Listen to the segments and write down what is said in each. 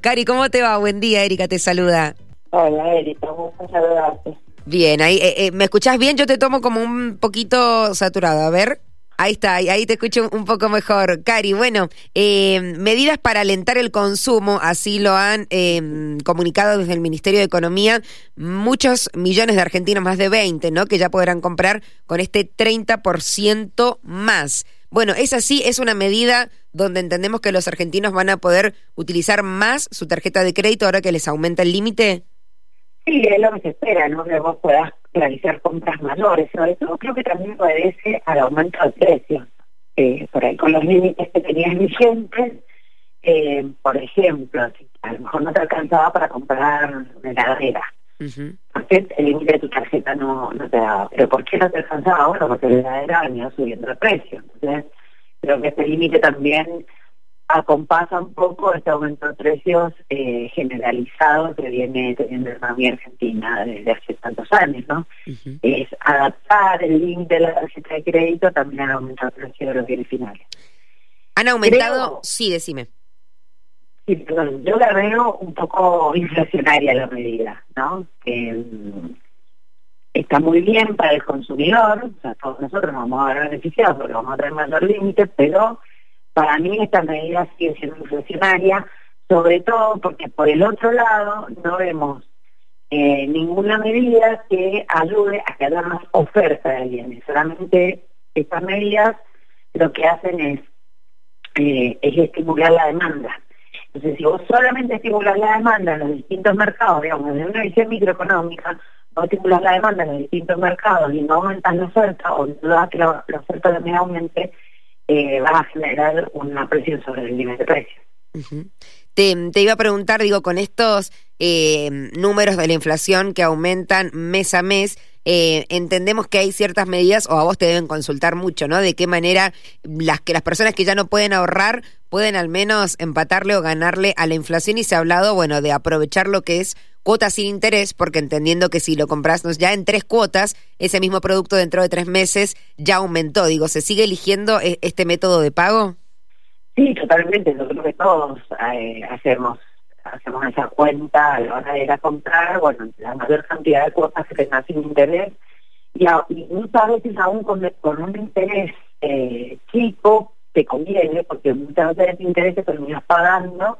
Cari, ¿cómo te va? Buen día, Erika te saluda. Hola, Erika, gusto saludarte. Bien, ahí, eh, eh, ¿me escuchás bien? Yo te tomo como un poquito saturado, a ver. Ahí está, ahí, te escucho un poco mejor. Cari, bueno, eh, medidas para alentar el consumo, así lo han comunicado desde el Ministerio de Economía, muchos millones de argentinos, más de 20, ¿no? Que ya podrán comprar con este 30% más. Bueno, es así, es una medida donde entendemos que los argentinos van a poder utilizar más su tarjeta de crédito ahora que les aumenta el límite. Sí, es lo que se espera, ¿no? Que vos puedas realizar compras mayores. Sobre todo creo que también obedece al aumento de precios. Eh, por ahí con los límites que tenías vigentes, eh, por ejemplo, a lo mejor no te alcanzaba para comprar una heladera porque el límite de tu tarjeta no, no te da. Pero ¿por qué no te alcanzaba ahora? Porque la heladera venía subiendo el precio. Entonces, creo que este límite también acompasa un poco este aumento de precios eh, generalizado que viene teniendo la economía argentina desde hace tantos años, ¿no? Es adaptar el límite de la tarjeta de crédito también al aumento de precios de los bienes finales. ¿Han aumentado? sí, decime. Sí, perdón, yo la veo un poco inflacionaria la medida, ¿no? Mm, está muy bien para el consumidor, o sea, todos nosotros nos vamos a ver beneficiados porque vamos a tener mayor límite, pero para mí esta medida sigue siendo inflacionaria, sobre todo porque por el otro lado no vemos eh, ninguna medida que ayude a que haya más oferta de bienes. Solamente estas medidas lo que hacen es, eh, es estimular la demanda. Entonces, si vos solamente estimulas la demanda en los distintos mercados, digamos, desde una visión microeconómica, estimulas la demanda en los distintos mercados y no aumentas la oferta, o das que la, oferta también aumente, eh, vas a generar una presión sobre el nivel de precios. te, te, iba a preguntar, digo, con estos eh, números de la inflación que aumentan mes a mes, eh, entendemos que hay ciertas medidas, o a vos te deben consultar mucho, ¿no? De qué manera las que las personas que ya no pueden ahorrar pueden al menos empatarle o ganarle a la inflación y se ha hablado, bueno, de aprovechar lo que es cuotas sin interés, porque entendiendo que si lo compras ya en tres cuotas, ese mismo producto dentro de tres meses ya aumentó. Digo, ¿se sigue eligiendo e, este método de pago? Sí, totalmente. Yo creo que todos eh, hacemos hacemos esa cuenta a la hora de ir a comprar, bueno, la mayor cantidad de cuotas que tengas sin interés, y, muchas veces aún con, un interés eh, chico te conviene, porque muchas veces el interés que terminas pagando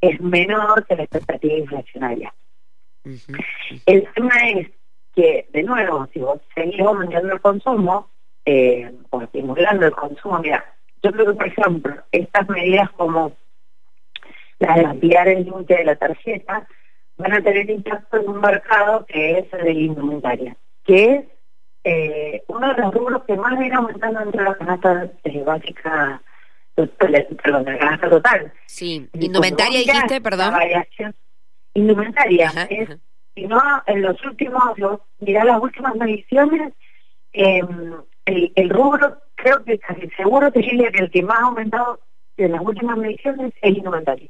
es menor que la expectativa inflacionaria. El tema es que, de nuevo, si vos seguís aumentando el consumo, eh, o estimulando el consumo, mira, yo creo que, por ejemplo, estas medidas como la de ampliar el límite de la tarjeta, van a tener impacto en un mercado que es el de la indumentaria, que es eh, uno de los rubros que más viene aumentando dentro de la canasta eh, básica, perdón, de la canasta total. Sí, indumentaria dijiste, perdón. Indumentaria. es, Si no, en los últimos, mirá las últimas mediciones, em, el, el, rubro, creo que casi seguro te diría que el que más ha aumentado en las últimas mediciones es indumentaria.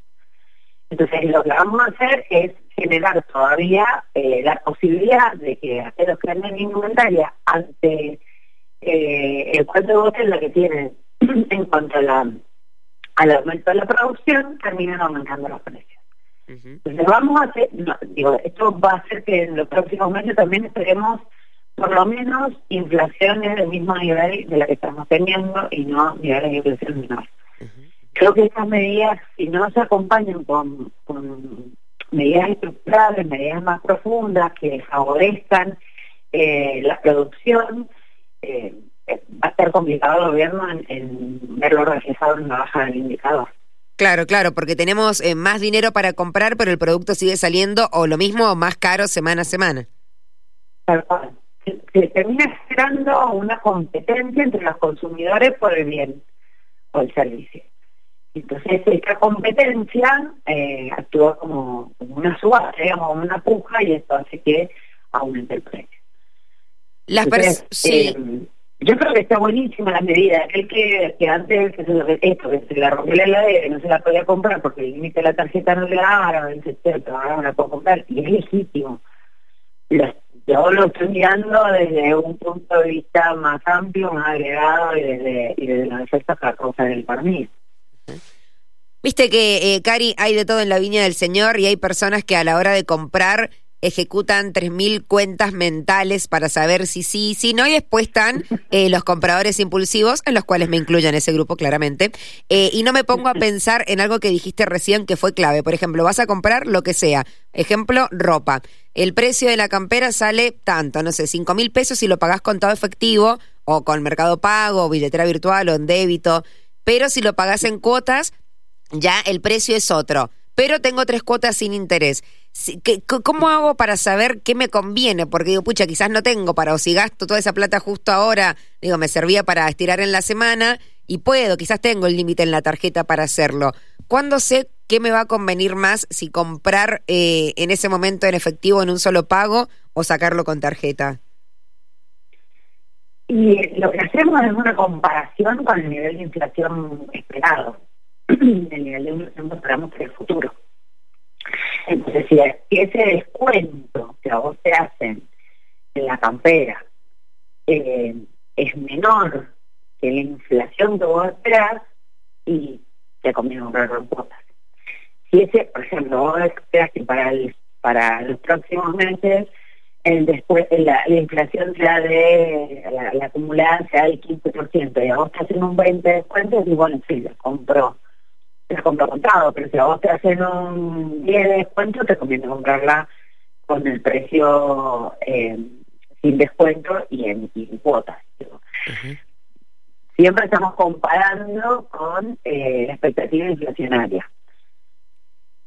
Entonces lo que vamos a hacer es generar todavía eh, la posibilidad de que aquellos que venden indumentaria ante eh, el cuento de la que tienen en cuanto a la, al aumento de la producción, terminan aumentando los precios. Entonces vamos a hacer, digo, esto va a hacer que en los próximos meses también esperemos por lo menos inflaciones del mismo nivel de la que estamos teniendo y no niveles de inflación menores. Creo que estas medidas, si no se acompañan con, medidas estructurales, medidas más profundas que favorezcan eh, la producción, eh, va a ser complicado el gobierno en, verlo reflejado en una baja del indicador. Claro, claro, porque tenemos eh, más dinero para comprar, pero el producto sigue saliendo o lo mismo o más caro semana a semana. Se, termina generando una competencia entre los consumidores por el bien o el servicio. Entonces esta competencia eh, actúa como, una subasta, digamos, como una puja y esto hace que aumente el precio. Las sí. Eh, yo creo que está buenísima la medida. Aquel que, que antes esto, que se la rompió la heladera y no se la podía comprar porque el límite de la tarjeta no le daba, ahora dice, ahora no la puedo comprar. Y es legítimo. yo lo estoy mirando desde un punto de vista más amplio, más agregado y desde, y desde los efectos que causa el Viste que, eh, Cari, hay de todo en la viña del Señor y hay personas que a la hora de comprar ejecutan 3.000 cuentas mentales para saber si sí, si no, y después están eh, los compradores impulsivos, en los cuales me incluyo en ese grupo claramente, eh, y no me pongo a pensar en algo que dijiste recién que fue clave. Por ejemplo, vas a comprar lo que sea, ejemplo, ropa. El precio de la campera sale tanto, no sé, 5 mil pesos si lo pagás con todo efectivo, o con Mercado Pago, o billetera virtual, o en débito, pero si lo pagás en cuotas, ya el precio es otro. Pero tengo tres cuotas sin interés. ¿Cómo hago para saber qué me conviene? Porque digo, pucha, quizás no tengo para, o si gasto toda esa plata justo ahora, digo, me servía para estirar en la semana y puedo, quizás tengo el límite en la tarjeta para hacerlo. ¿Cuándo sé qué me va a convenir más si comprar eh, en ese momento en efectivo en un solo pago o sacarlo con tarjeta? Y lo que hacemos es una comparación con el nivel de inflación esperado, el nivel de inflación que esperamos para el futuro. Entonces, si ese descuento que a vos te hacen en la campera eh, es menor que la inflación que vos esperás, y te conviene comprar en cuotas. Si ese, por ejemplo, vos esperas que para, para los próximos meses el después la, inflación sea de la, acumulada sea del 15% y a vos te hacen un 20% de descuento y bueno, sí, lo compro te compro contado, pero si a vos te hacen un 10 de descuento, te conviene comprarla con el precio eh, sin descuento y en, cuotas. Siempre estamos comparando con eh, la expectativa inflacionaria.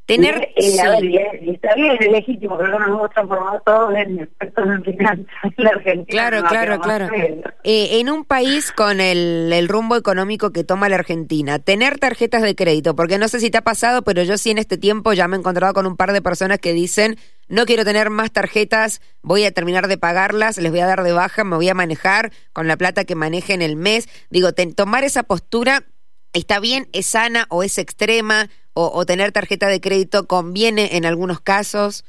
Tener, y, está bien, es legítimo, pero nos hemos transformado todos en expertos en finanzas en la Argentina. Claro, claro, claro. Eh, en un país con el, el, rumbo económico que toma la Argentina, tener tarjetas de crédito, porque no sé si te ha pasado, pero yo sí en este tiempo ya me he encontrado con un par de personas que dicen, no quiero tener más tarjetas, voy a terminar de pagarlas, les voy a dar de baja, me voy a manejar con la plata que maneje en el mes. Digo, tomar esa postura está bien, es sana o es extrema o, tener tarjeta de crédito conviene en algunos casos?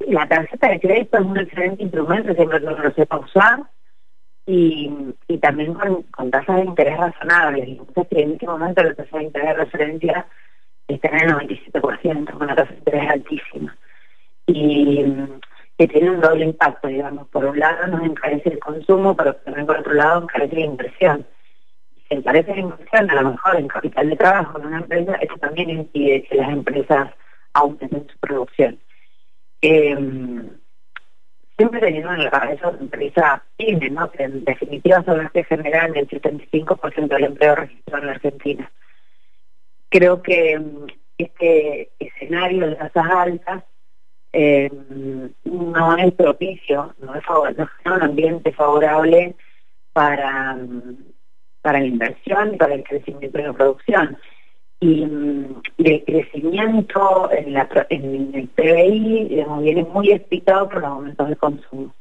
La tarjeta de crédito es un excelente instrumento siempre que lo sepa usar y, y también con, con tasas de interés razonables. Entonces, en este momento la tasa de interés de referencia está en el 97%, con una tasa de interés altísima. Y que tiene un doble impacto, digamos. Por un lado nos encarece el consumo, pero también por otro lado encarece la inversión se parece la inversión, a lo mejor en capital de trabajo en una empresa, esto también impide que las empresas aumenten su producción. Em, siempre teniendo en la cabeza una empresa pyme, ¿no? que en definitiva son las que generan el 75% del empleo registrado en la Argentina. Creo que em, este escenario de tasas altas em, no es propicio, no es, no es un ambiente favorable para para la inversión y para el crecimiento de la producción. Y, mm, el crecimiento en, la, en el PBI viene muy explicado por los aumentos de consumo.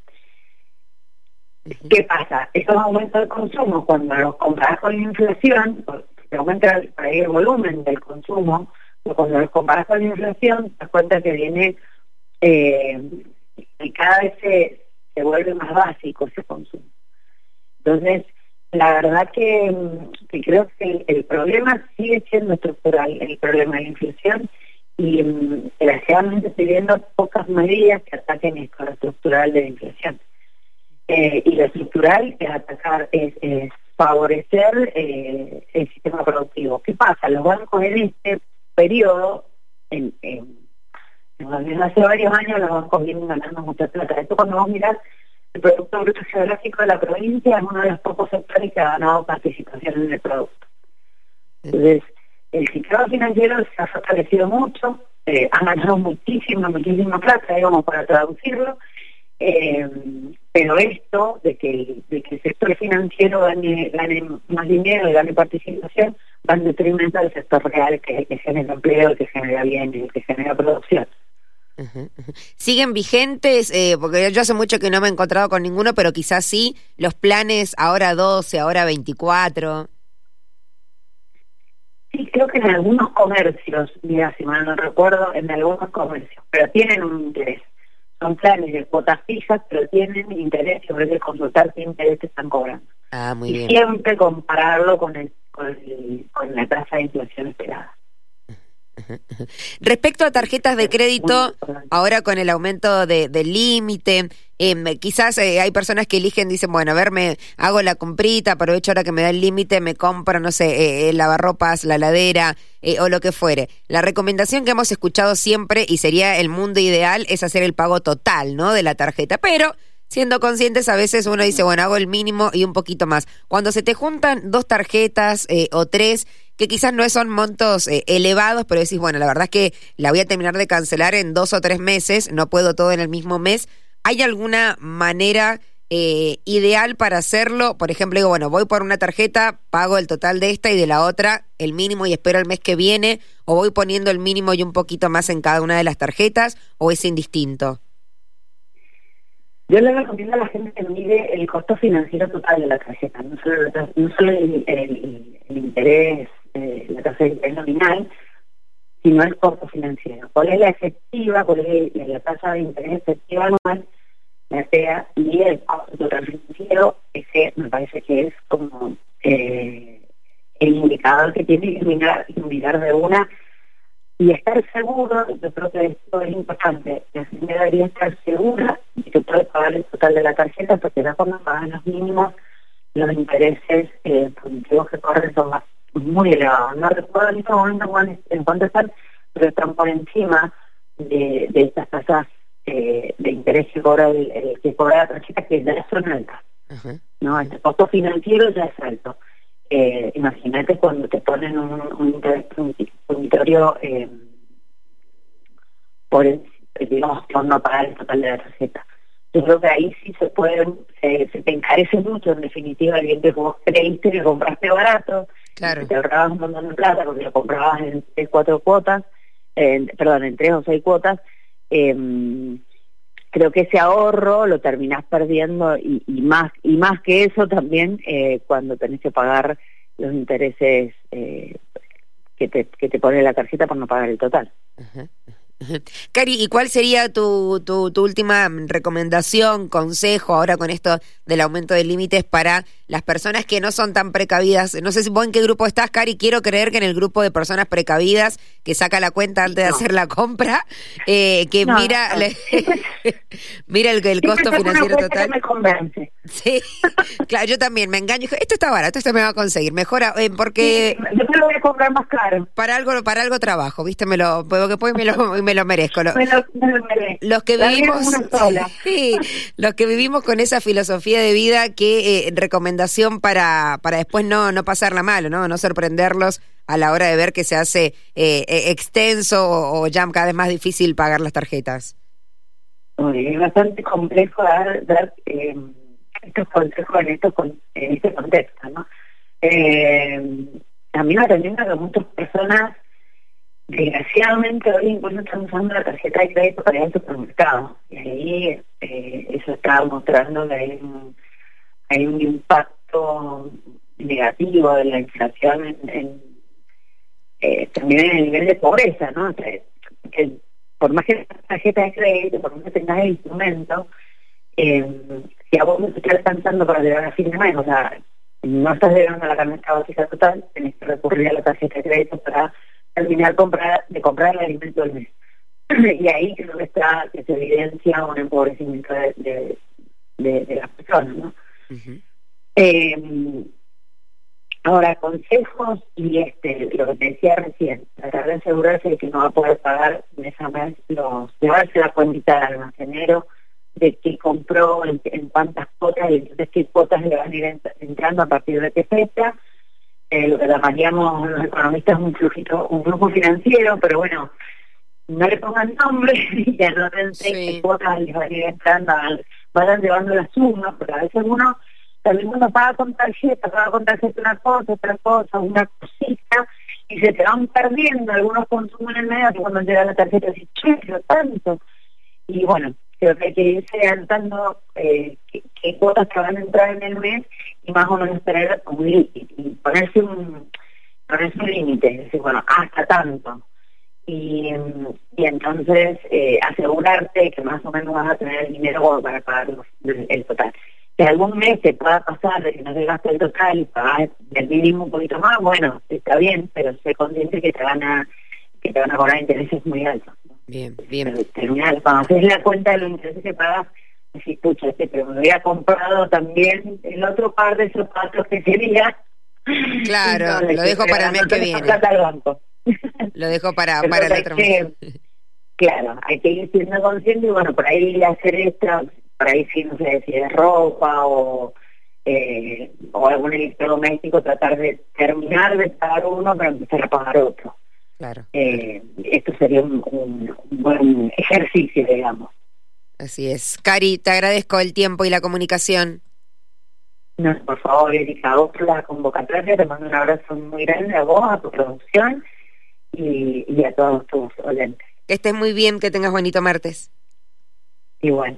¿Qué pasa? Esos aumentos de consumo, cuando los comparas con la inflación, se aumenta el volumen del consumo, pero cuando los comparas con la inflación, te das cuenta que viene, eh, y cada vez se, se vuelve más básico ese consumo. Entonces, la verdad que, creo que el, problema sigue siendo estructural, el problema de la inflación, y mm, desgraciadamente estoy viendo pocas medidas que ataquen esto, lo estructural de la inflación. Eh, y lo estructural es atacar, es, favorecer eh, el sistema productivo. ¿Qué pasa? Los bancos en este periodo, en, en, hace varios años los bancos vienen ganando mucha plata. Esto cuando vos mirás el Producto Bruto Geográfico de la provincia es uno de los pocos sectores que ha ganado participación en el producto. Entonces, el sistema financiero se ha fortalecido mucho, eh, han ganado muchísima, muchísima plata, digamos, para traducirlo, eh, pero esto de que, de que el sector financiero gane, más dinero y gane participación va en detrimento del sector real que, que genera empleo, que genera bienes, que genera producción. ¿Siguen vigentes? Eh, porque yo hace mucho que no me he encontrado con ninguno, pero quizás sí, los planes ahora 12, ahora 24. Sí, creo que en algunos comercios, mira, si mal no recuerdo, en algunos comercios, pero tienen un interés. Son planes de cuotas fijas, pero tienen interés sobre el consultar qué interés te están cobrando. Ah, muy y bien. siempre compararlo con el con, con la tasa de inflación esperada. Respecto a tarjetas de crédito, ahora con el aumento de, del límite, eh, quizás hay personas que eligen, dicen, bueno, a ver, me hago la comprita, aprovecho ahora que me da el límite, me compro, no sé, eh, el lavarropas, la ladera eh, o lo que fuere. La recomendación que hemos escuchado siempre, y sería el mundo ideal, es hacer el pago total, ¿no? De la tarjeta. Pero siendo conscientes, a veces uno dice, bueno, hago el mínimo y un poquito más. Cuando se te juntan dos tarjetas o tres, que quizás no son montos eh, elevados, pero decís, bueno, la verdad es que la voy a terminar de cancelar en dos o tres meses, no puedo todo en el mismo mes. ¿Hay alguna manera eh, ideal para hacerlo? Por ejemplo, digo, bueno, voy por una tarjeta, pago el total de esta y de la otra el mínimo y espero el mes que viene, o voy poniendo el mínimo y un poquito más en cada una de las tarjetas, o es indistinto. Yo le recomiendo a la gente que mide el costo financiero total de la tarjeta, no solo, solo el interés eh, la tasa de interés nominal, sino el costo financiero. ¿Cuál es la efectiva, cuál es la tasa de interés efectiva anual, la sea, y el costo total financiero, ese me parece que es como eh, el indicador que tiene que mirar, mirar de una y estar seguro, yo creo que esto es importante, la gente debería estar segura de que puede pagar el total de la tarjeta porque de forma pagan los mínimos, los intereses eh, positivos que corren son más muy elevado. No recuerdo en este momento en cuánto están, pero están por encima de, de estas tasas eh, de interés que cobra, el, que cobra la tarjeta, que ya son altas. ¿no? El costo financiero ya es alto. Eh, imagínate cuando te ponen un, un interés unitario eh, por, digamos, por no pagar el total de la tarjeta. Yo creo que ahí sí se pueden, se, se te encarece mucho, en definitiva, el bien que vos creíste que compraste barato, Claro. Te ahorrabas un montón de plata porque lo comprabas en tres, cuatro cuotas, perdón, en tres o seis cuotas. Eh, creo que ese ahorro lo terminás perdiendo y, más y más que eso también eh, cuando tenés que pagar los intereses eh, que, te, que te pone la tarjeta por no pagar el total. Cari, ¿y cuál sería tu, tu, tu, última recomendación, consejo ahora con esto del aumento de límites para las personas que no son tan precavidas? No sé si vos en qué grupo estás, Cari, quiero creer que en el grupo de personas precavidas que saca la cuenta antes de hacer la compra, eh, que mira mira el, el costo financiero total. Me convence. Sí, claro, yo también me engaño. Esto está barato, esto me va a conseguir. Mejora, eh, porque... yo te lo voy a comprar más caro. Para algo, para algo trabajo, ¿viste? Me lo, porque después me lo me lo merezco. Los que vivimos, sí, los que vivimos con esa filosofía de vida, que eh, recomendación para, para después no, no pasarla mal, ¿no? No sorprenderlos a la hora de ver que se hace eh, eh, extenso o, ya cada vez más difícil pagar las tarjetas. es bastante complejo dar, dar estos consejos en, esto, en este contexto, ¿no? a mí me atienden que muchas personas Desgraciadamente hoy incluso estamos usando la tarjeta de crédito para ir al supermercado y ahí eh, eso está mostrando que hay un, hay un impacto negativo de la inflación en, eh, también en el nivel de pobreza, ¿no? que por más que la tarjeta de crédito, por más que tengas el instrumento, eh, si a vos no estás alcanzando para llegar a fin de mes, o sea, no estás llegando a la canasta básica total, tenés que recurrir a la tarjeta de crédito para terminar comprar, de comprar el alimento del mes. y ahí creo que está, que se evidencia un empobrecimiento de, de, las personas, ¿no? eh, ahora, consejos y este, lo que te decía recién, tratar de asegurarse de que no va a poder pagar mes a mes los, llevarse la cuenta del almacenero, de qué compró, en, cuántas cuotas y entonces qué cuotas le van a ir entrando a partir de qué fecha eh, lo que llamaríamos los economistas un flujito, un flujo financiero, pero bueno, no le pongan nombre y ya no sí. cuotas les van a ir entrando, vayan llevando las sumas, porque a veces uno también uno paga con tarjeta, paga con tarjeta una cosa, otra cosa, una cosita, y se te van perdiendo algunos consumos en el medio que cuando llega la tarjeta dices, che, pero tanto. Y bueno, creo que hay que irse anotando eh, qué, cuotas que van a entrar en el mes y más o menos tener un y ponerse un ponerse un límite, decir, bueno, hasta tanto. Y, y entonces eh, asegurarte que más o menos vas a tener el dinero para pagar el, total. que algún mes se pueda pasar de que no se gaste el total y pagar del mínimo un poquito más, bueno, está bien, pero sé consciente que te van a que te van a cobrar intereses muy altos. Bien, bien. terminar, cuando haces la cuenta de los intereses que pagas, decís, pucha, este, pero me había comprado también el otro par de zapatos que quería. Claro, lo dejo para el mes que viene. Lo dejo para, para el otro mes. Claro, hay que ir siendo consciente y bueno, por ahí hacer esto, por ahí sí, no sé si es ropa o, eh, o algún electrodoméstico, tratar de terminar de pagar uno para empezar a pagar otro. Claro. Eh, esto sería un, buen ejercicio, digamos. Así es. Cari, te agradezco el tiempo y la comunicación. No, por favor, Erika, a vos por la convocatoria, te mando un abrazo muy grande a vos, a tu producción y, y a todos tus oyentes. Que estés muy bien, que tengas bonito martes. Igual.